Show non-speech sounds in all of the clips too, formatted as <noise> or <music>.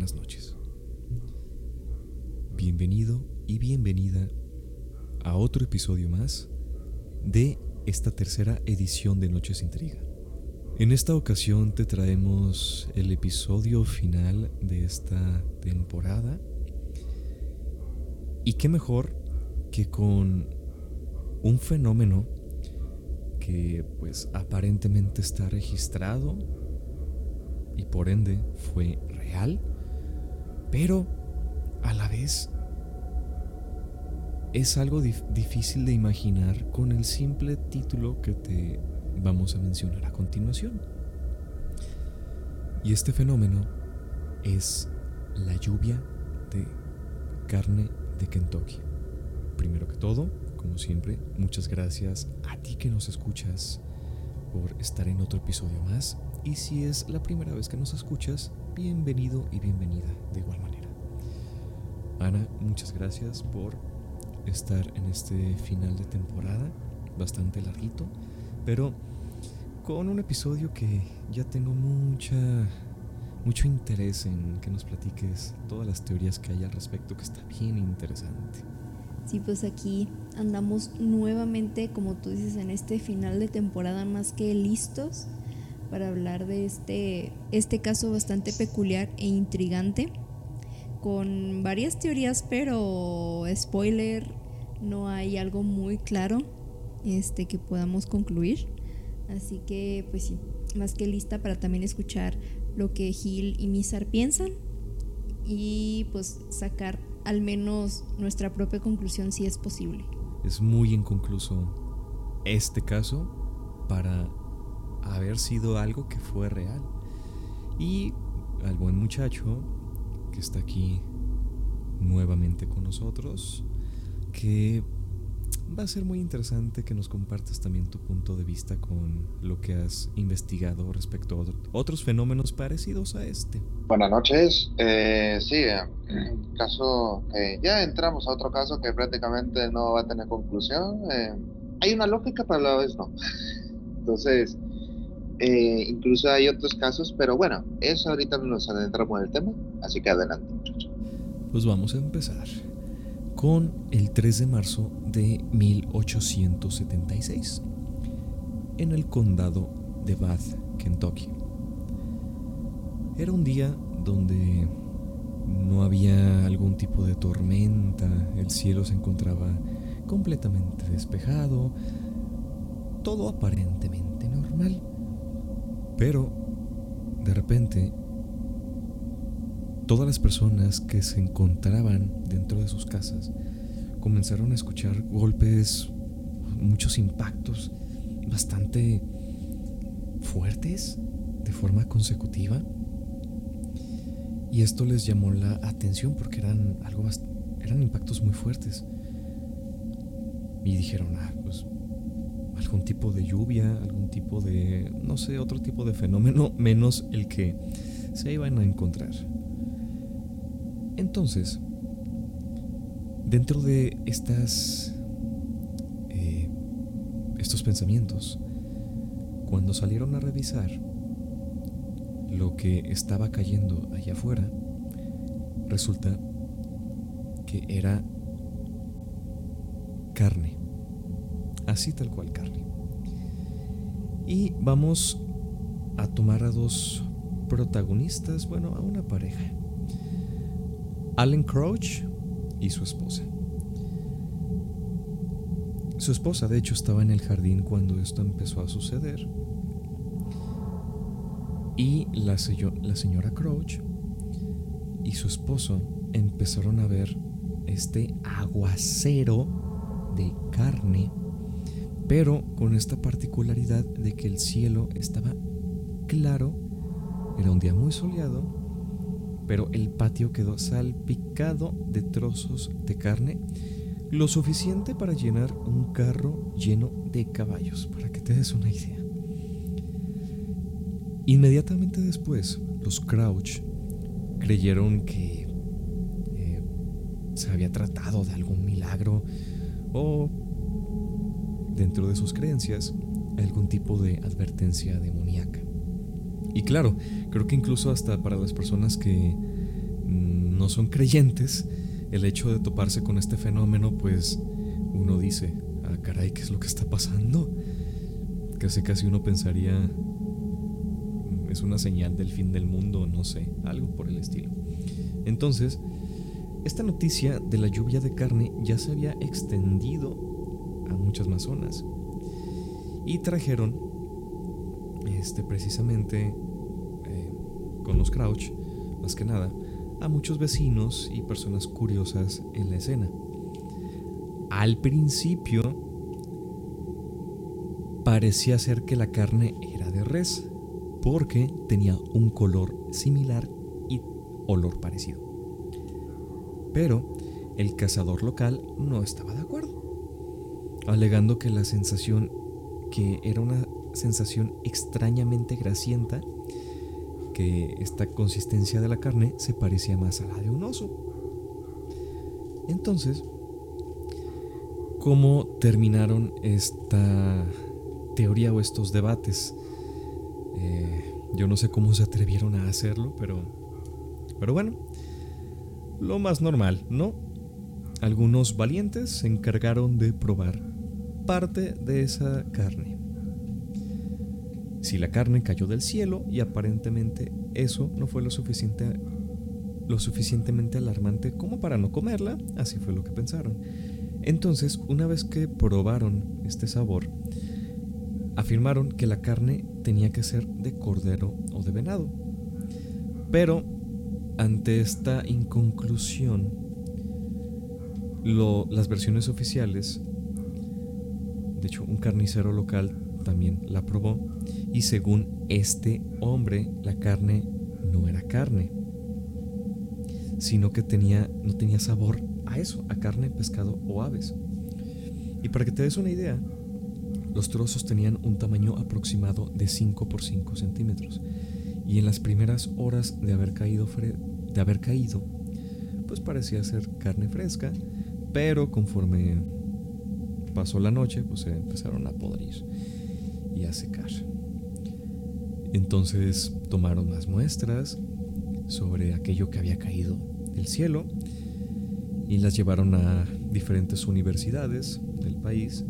buenas noches. Bienvenido y bienvenida a otro episodio más de esta tercera edición de Noches Intriga. En esta ocasión te traemos el episodio final de esta temporada. Y qué mejor que con un fenómeno que pues aparentemente está registrado y por ende fue real, pero a la vez es algo difícil de imaginar con el simple título que te vamos a mencionar a continuación. Y este fenómeno es la lluvia de carne de Kentucky. Primero que todo, como siempre, muchas gracias a ti que nos escuchas por estar en otro episodio más. Y si es la primera vez que nos escuchas, bienvenido y bienvenida de igual manera. Ana, muchas gracias por estar en este final de temporada, bastante larguito, pero con un episodio que ya tengo mucha mucho interés en que nos platiques todas las teorías que hay al respecto, que está bien interesante. Sí, pues aquí andamos nuevamente, como tú dices, en este final de temporada más que listos para hablar de este, este caso bastante peculiar e intrigante, con varias teorías, pero spoiler, no hay algo muy claro este, que podamos concluir. Así que, pues sí, más que lista para también escuchar lo que Gil y Mizar piensan y pues sacar al menos nuestra propia conclusión si es posible. Es muy inconcluso este caso para haber sido algo que fue real. Y al buen muchacho que está aquí nuevamente con nosotros, que va a ser muy interesante que nos compartas también tu punto de vista con lo que has investigado respecto a otros fenómenos parecidos a este. Buenas noches. Eh, sí, eh, caso ya entramos a otro caso que prácticamente no va a tener conclusión. Eh, hay una lógica, pero a la vez no. <laughs> Entonces, eh, incluso hay otros casos, pero bueno, eso ahorita nos adentramos en el tema, así que adelante, muchachos. Pues vamos a empezar con el 3 de marzo de 1876 en el condado de Bath, Kentucky. Era un día donde no había algún tipo de tormenta, el cielo se encontraba completamente despejado, todo aparentemente normal. Pero, de repente, todas las personas que se encontraban dentro de sus casas comenzaron a escuchar golpes, muchos impactos bastante fuertes de forma consecutiva. Y esto les llamó la atención porque eran algo eran impactos muy fuertes. Y dijeron, ah, pues algún tipo de lluvia, algún tipo de, no sé, otro tipo de fenómeno, <laughs> menos el que se iban a encontrar. Entonces, dentro de estas, eh, estos pensamientos, cuando salieron a revisar lo que estaba cayendo allá afuera, resulta que era carne así tal cual carne. Y vamos a tomar a dos protagonistas, bueno, a una pareja. Alan Crouch y su esposa. Su esposa, de hecho, estaba en el jardín cuando esto empezó a suceder. Y la, la señora Crouch y su esposo empezaron a ver este aguacero de carne pero con esta particularidad de que el cielo estaba claro, era un día muy soleado, pero el patio quedó salpicado de trozos de carne, lo suficiente para llenar un carro lleno de caballos, para que te des una idea. Inmediatamente después, los Crouch creyeron que eh, se había tratado de algún milagro o dentro de sus creencias algún tipo de advertencia demoníaca. Y claro, creo que incluso hasta para las personas que no son creyentes, el hecho de toparse con este fenómeno, pues uno dice, ah, caray, ¿qué es lo que está pasando? Casi casi uno pensaría, mm, es una señal del fin del mundo, no sé, algo por el estilo. Entonces, esta noticia de la lluvia de carne ya se había extendido a muchas más zonas. Y trajeron, este, precisamente, eh, con los Crouch, más que nada, a muchos vecinos y personas curiosas en la escena. Al principio parecía ser que la carne era de res, porque tenía un color similar y olor parecido. Pero el cazador local no estaba de acuerdo, alegando que la sensación que era una sensación extrañamente grasienta esta consistencia de la carne se parecía más a la de un oso. Entonces, ¿cómo terminaron esta teoría o estos debates? Eh, yo no sé cómo se atrevieron a hacerlo, pero, pero bueno, lo más normal, ¿no? Algunos valientes se encargaron de probar parte de esa carne. Si la carne cayó del cielo y aparentemente eso no fue lo, suficiente, lo suficientemente alarmante como para no comerla, así fue lo que pensaron. Entonces, una vez que probaron este sabor, afirmaron que la carne tenía que ser de cordero o de venado. Pero, ante esta inconclusión, las versiones oficiales, de hecho un carnicero local también la probó y según este hombre la carne no era carne, sino que tenía, no tenía sabor a eso, a carne, pescado o aves. Y para que te des una idea, los trozos tenían un tamaño aproximado de 5 por 5 centímetros. Y en las primeras horas de haber caído, de haber caído pues parecía ser carne fresca, pero conforme pasó la noche, pues se empezaron a podrir y a secar. Entonces tomaron más muestras sobre aquello que había caído del cielo y las llevaron a diferentes universidades del país,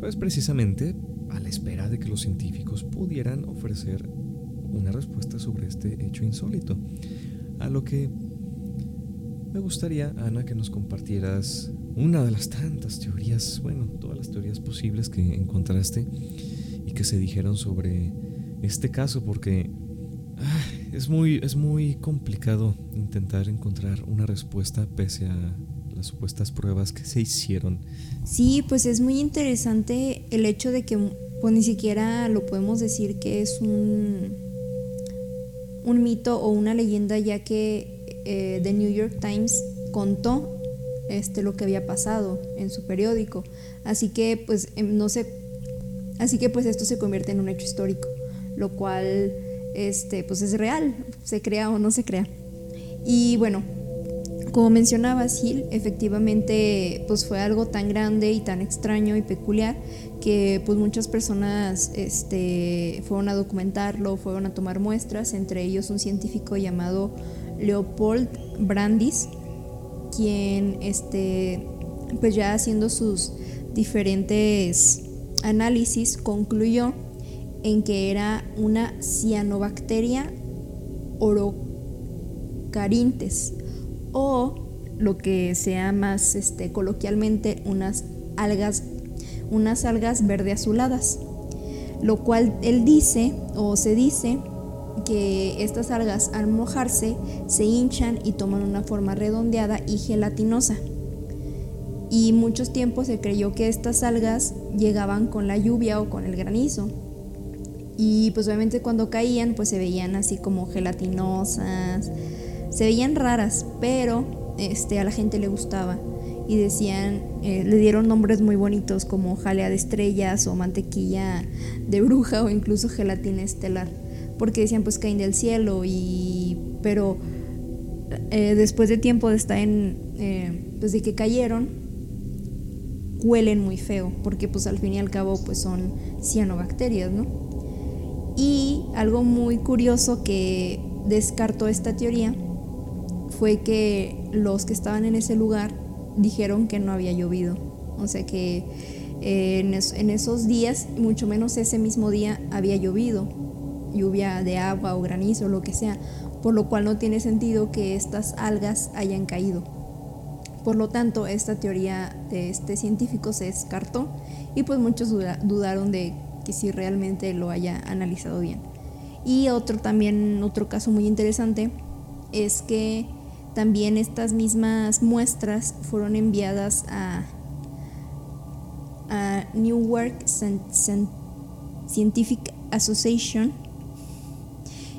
pues precisamente a la espera de que los científicos pudieran ofrecer una respuesta sobre este hecho insólito. A lo que me gustaría, Ana, que nos compartieras una de las tantas teorías, bueno, todas las teorías posibles que encontraste que se dijeron sobre este caso porque ah, es, muy, es muy complicado intentar encontrar una respuesta pese a las supuestas pruebas que se hicieron. Sí, pues es muy interesante el hecho de que pues, ni siquiera lo podemos decir que es un, un mito o una leyenda ya que eh, The New York Times contó este, lo que había pasado en su periódico. Así que pues em, no sé Así que pues esto se convierte en un hecho histórico, lo cual este, pues es real, se crea o no se crea. Y bueno, como mencionaba Gil, efectivamente pues fue algo tan grande y tan extraño y peculiar que pues muchas personas este, fueron a documentarlo, fueron a tomar muestras, entre ellos un científico llamado Leopold Brandis, quien este, pues ya haciendo sus diferentes análisis concluyó en que era una cianobacteria orocarintes o lo que sea más este, coloquialmente unas algas, unas algas verde azuladas, lo cual él dice o se dice que estas algas al mojarse se hinchan y toman una forma redondeada y gelatinosa. Y muchos tiempos se creyó que estas algas llegaban con la lluvia o con el granizo. Y pues obviamente cuando caían pues se veían así como gelatinosas, se veían raras, pero este, a la gente le gustaba. Y decían, eh, le dieron nombres muy bonitos como jalea de estrellas o mantequilla de bruja o incluso gelatina estelar, porque decían pues caen del cielo y pero eh, después de tiempo de estar en, eh, pues de que cayeron, huelen muy feo, porque pues al fin y al cabo pues son cianobacterias, ¿no? Y algo muy curioso que descartó esta teoría fue que los que estaban en ese lugar dijeron que no había llovido. O sea que eh, en, esos días, mucho menos ese mismo día, había llovido. Lluvia de agua o granizo, lo que sea. Por lo cual no tiene sentido que estas algas hayan caído. Por lo tanto, esta teoría de este científico se descartó y pues muchos dudaron de que si realmente lo haya analizado bien. Y otro también, otro caso muy interesante es que también estas mismas muestras fueron enviadas a, a Newark Scientific Association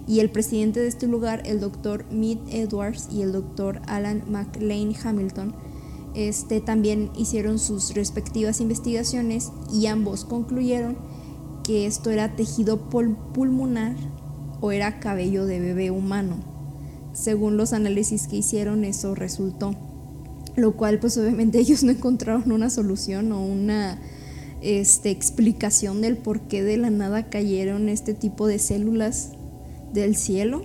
y el presidente de este lugar, el doctor Mead Edwards y el doctor Alan McLean Hamilton, este, también hicieron sus respectivas investigaciones y ambos concluyeron que esto era tejido pulmonar o era cabello de bebé humano. Según los análisis que hicieron, eso resultó. Lo cual, pues obviamente <laughs> ellos no encontraron una solución o una este, explicación del por qué de la nada cayeron este tipo de células del cielo.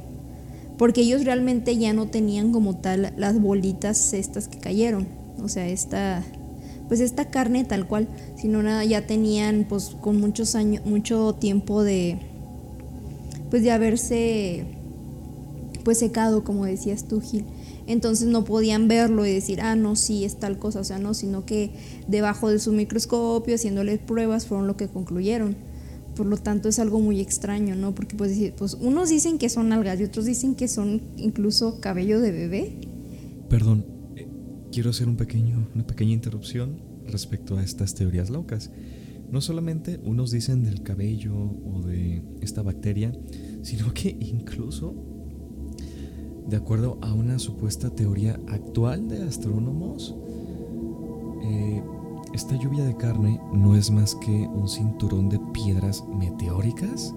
Porque ellos realmente ya no tenían como tal las bolitas estas que cayeron. O sea, esta, pues esta carne tal cual, sino nada, ya tenían pues con muchos años, mucho tiempo de, pues de haberse pues secado, como decías tú, Gil. Entonces no podían verlo y decir, ah, no, sí, es tal cosa, o sea, no, sino que debajo de su microscopio, haciéndole pruebas, fueron lo que concluyeron. Por lo tanto, es algo muy extraño, ¿no? Porque pues, pues unos dicen que son algas y otros dicen que son incluso cabello de bebé. Perdón, quiero hacer un pequeño, una pequeña interrupción respecto a estas teorías locas. No solamente unos dicen del cabello o de esta bacteria, sino que incluso, de acuerdo a una supuesta teoría actual de astrónomos, eh, esta lluvia de carne no es más que un cinturón de piedras meteóricas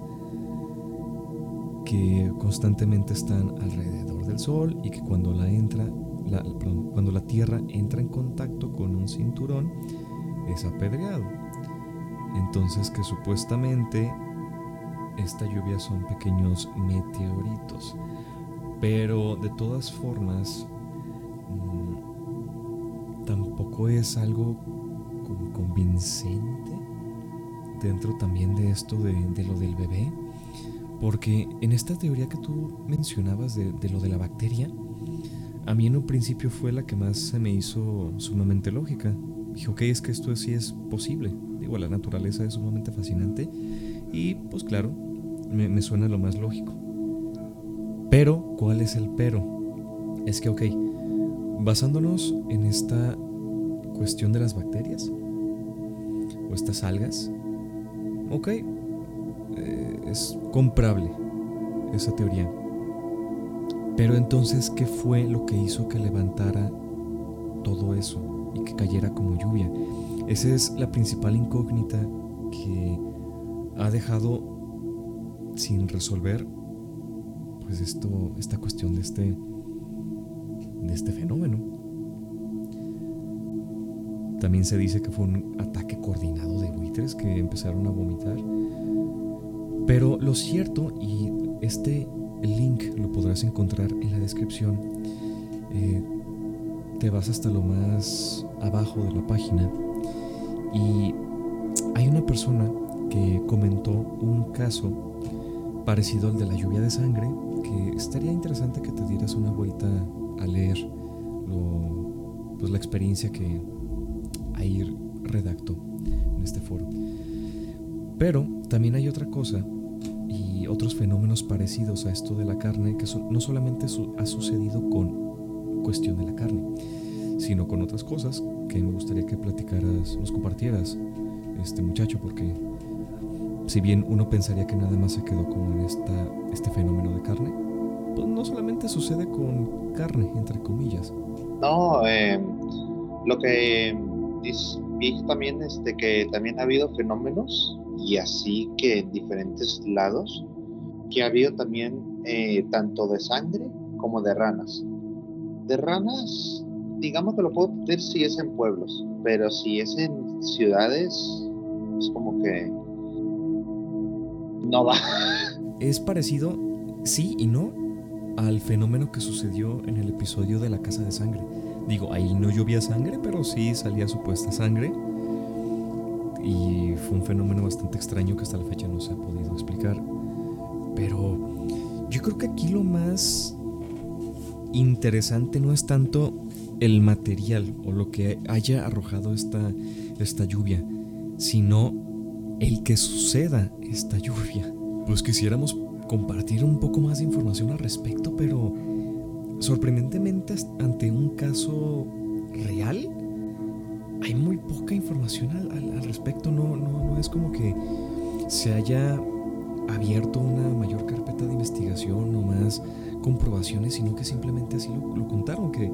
que constantemente están alrededor del Sol y que cuando la entra cuando la Tierra entra en contacto con un cinturón, es apedreado. Entonces que supuestamente esta lluvia son pequeños meteoritos. Pero de todas formas, mm, tampoco es algo convincente dentro también de esto de, lo del bebé. Porque en esta teoría que tú mencionabas de, de lo de la bacteria, a mí en un principio fue la que más se me hizo sumamente lógica. Dije, ok, es que esto sí es posible. Digo, la naturaleza es sumamente fascinante y pues claro, me, suena lo más lógico. Pero, ¿cuál es el pero? Es que, ok, basándonos en esta cuestión de las bacterias estas algas, ok, eh, es comprable esa teoría. Pero entonces, ¿qué fue lo que hizo que levantara todo eso y que cayera como lluvia? Esa es la principal incógnita que ha dejado sin resolver pues esto esta cuestión de este de este fenómeno. También se dice que fue un ataque coordinado de buitres que empezaron a vomitar. Pero lo cierto y este link lo podrás encontrar en la descripción. Eh, te vas hasta lo más abajo de la página y hay una persona que comentó un caso parecido al de la lluvia de sangre que estaría interesante que te dieras una vuelta a leer pues la experiencia que ahí redactó en este foro. Pero también hay otra cosa otros fenómenos parecidos a esto de la carne que no solamente ha sucedido con cuestión de la carne, sino con otras cosas que me gustaría que platicaras, nos compartieras, este muchacho, porque si bien uno pensaría que nada más se quedó con esta, este fenómeno de carne, pues no solamente sucede con carne, entre comillas. No, eh, lo que vi también este, que también ha habido fenómenos y así que en diferentes lados que ha habido también eh, tanto de sangre como de ranas. De ranas, digamos que lo puedo decir si es en pueblos, pero si es en ciudades, es como que no va. <laughs> Es parecido, sí y no, al fenómeno que sucedió en el episodio de la casa de sangre. Digo, ahí no llovía sangre, pero sí salía supuesta sangre. Y fue un fenómeno bastante extraño que hasta la fecha no se ha podido explicar. Pero yo creo que aquí lo más interesante no es tanto el material o lo que haya arrojado esta, esta lluvia, sino el que suceda esta lluvia. Pues quisiéramos compartir un poco más de información al respecto, pero sorprendentemente ante un caso real hay muy poca información al, respecto. No, no, no es como que se haya abierto una mayor carpeta de investigación o más comprobaciones, sino que simplemente así lo, lo contaron, que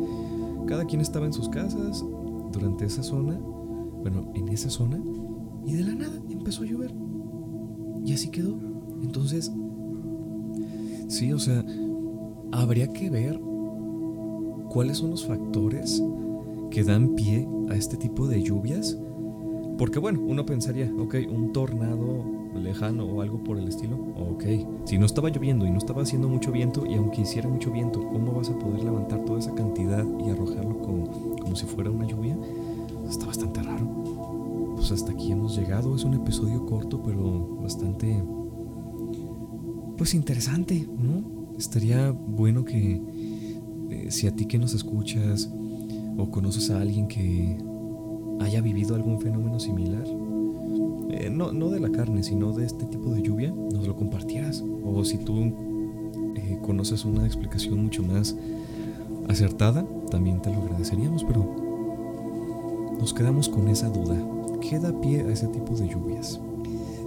cada quien estaba en sus casas durante esa zona, bueno, en esa zona, y de la nada empezó a llover. Y así quedó. Entonces, sí, o sea, habría que ver cuáles son los factores que dan pie a este tipo de lluvias. Porque bueno, uno pensaría, ok, un tornado lejano o algo por el estilo, ok. Si no estaba lloviendo y no estaba haciendo mucho viento, y aunque hiciera mucho viento, ¿cómo vas a poder levantar toda esa cantidad y arrojarlo como, como si fuera una lluvia? Está bastante raro. Pues hasta aquí hemos llegado. Es un episodio corto, pero bastante... Pues interesante, ¿no? Estaría bueno que eh, si a ti que nos escuchas o conoces a alguien que haya vivido algún fenómeno similar, eh, no, no, de la carne, sino de este tipo de lluvia, nos lo compartieras. O si tú eh, conoces una explicación mucho más acertada, también te lo agradeceríamos, pero nos quedamos con esa duda. ¿Qué da pie a ese tipo de lluvias?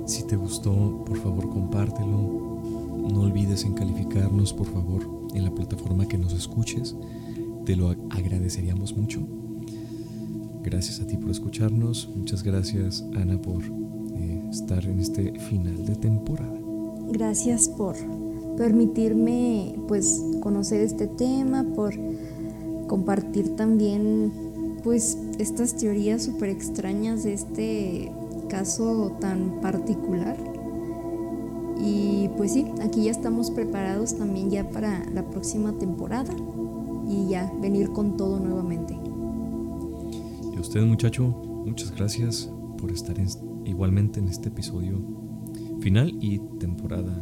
Si te gustó, por favor compártelo. No olvides en calificarnos, por favor, en la plataforma que nos escuches. Te lo agradeceríamos mucho. Gracias a ti por escucharnos. Muchas gracias, Ana, por eh, estar en este final de temporada. Gracias por permitirme pues conocer este tema, por compartir también pues estas teorías súper extrañas de este caso tan particular. Pues sí, aquí ya estamos preparados también ya para la próxima temporada y ya venir con todo nuevamente. Y a usted muchacho, muchas gracias por estar igualmente en este episodio final y temporada.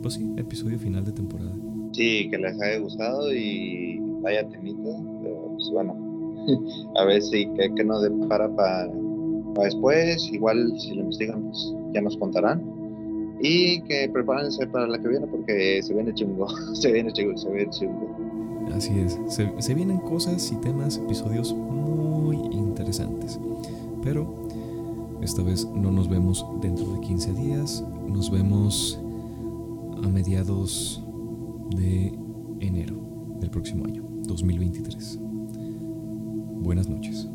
Pues sí, episodio final de temporada. Sí, que les haya gustado y vaya temita, pero pues bueno, <laughs> a ver si que, que nos depara para, para después, igual si lo investigan pues ya nos contarán y que prepárense para la que viene porque se viene chungo, <laughs> se viene chungo, se viene chungo. Así es, se, vienen cosas y temas, episodios muy interesantes. Pero esta vez no nos vemos dentro de 15 días, nos vemos a mediados de enero del próximo año, 2023. Buenas noches.